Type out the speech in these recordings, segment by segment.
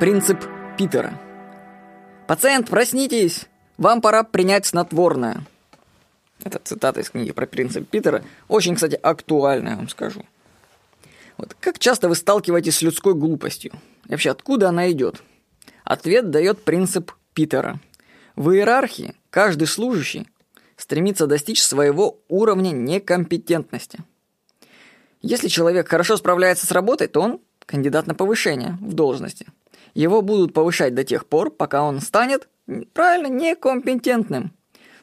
Принцип Питера. «Пациент, проснитесь! Вам пора принять снотворное». Это цитата из книги про принцип Питера. Очень, кстати, актуальная, вам скажу. Вот как часто вы сталкиваетесь с людской глупостью? И вообще, откуда она идет? Ответ дает принцип Питера. В иерархии каждый служащий стремится достичь своего уровня некомпетентности. Если человек хорошо справляется с работой, то он кандидат на повышение в должности. Его будут повышать до тех пор, пока он станет, правильно, некомпетентным.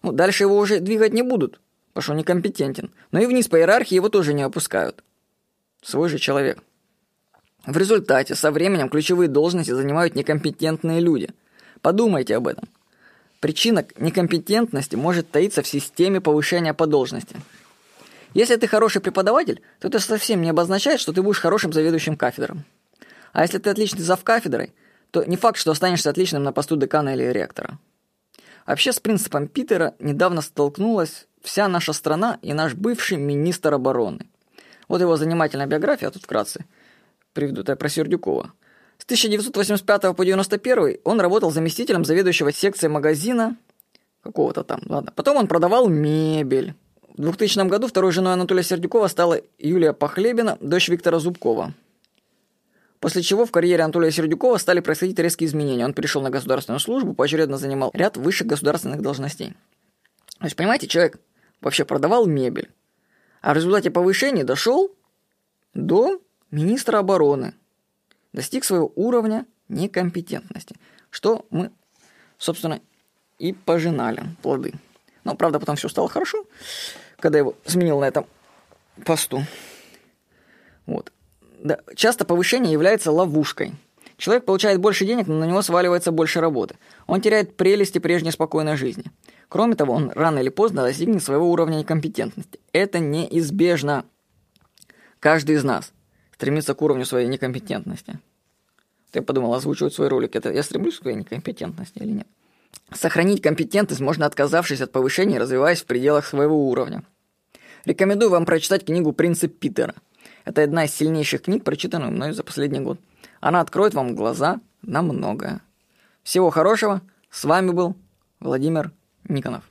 Ну, дальше его уже двигать не будут, потому что он некомпетентен. Но и вниз по иерархии его тоже не опускают. Свой же человек. В результате со временем ключевые должности занимают некомпетентные люди. Подумайте об этом. Причина некомпетентности может таиться в системе повышения по должности. Если ты хороший преподаватель, то это совсем не обозначает, что ты будешь хорошим заведующим кафедром. А если ты отличный зав кафедрой, то не факт, что останешься отличным на посту декана или ректора. Вообще с принципом Питера недавно столкнулась вся наша страна и наш бывший министр обороны. Вот его занимательная биография, тут вкратце приведу, это про Сердюкова. С 1985 по 1991 он работал заместителем заведующего секцией магазина какого-то там, ладно. Потом он продавал мебель. В 2000 году второй женой Анатолия Сердюкова стала Юлия Похлебина, дочь Виктора Зубкова. После чего в карьере Анатолия Сердюкова стали происходить резкие изменения. Он перешел на государственную службу, поочередно занимал ряд высших государственных должностей. То есть, понимаете, человек вообще продавал мебель, а в результате повышения дошел до министра обороны, достиг своего уровня некомпетентности, что мы, собственно, и пожинали плоды. Но, правда, потом все стало хорошо, когда его сменил на этом посту. Да, часто повышение является ловушкой. Человек получает больше денег, но на него сваливается больше работы. Он теряет прелести прежней спокойной жизни. Кроме того, он рано или поздно достигнет своего уровня некомпетентности. Это неизбежно. Каждый из нас стремится к уровню своей некомпетентности. Я подумал, озвучивать свой ролик, это я стремлюсь к своей некомпетентности или нет? Сохранить компетентность можно, отказавшись от повышения развиваясь в пределах своего уровня. Рекомендую вам прочитать книгу «Принцип Питера». Это одна из сильнейших книг, прочитанных мной за последний год. Она откроет вам глаза на многое. Всего хорошего. С вами был Владимир Никонов.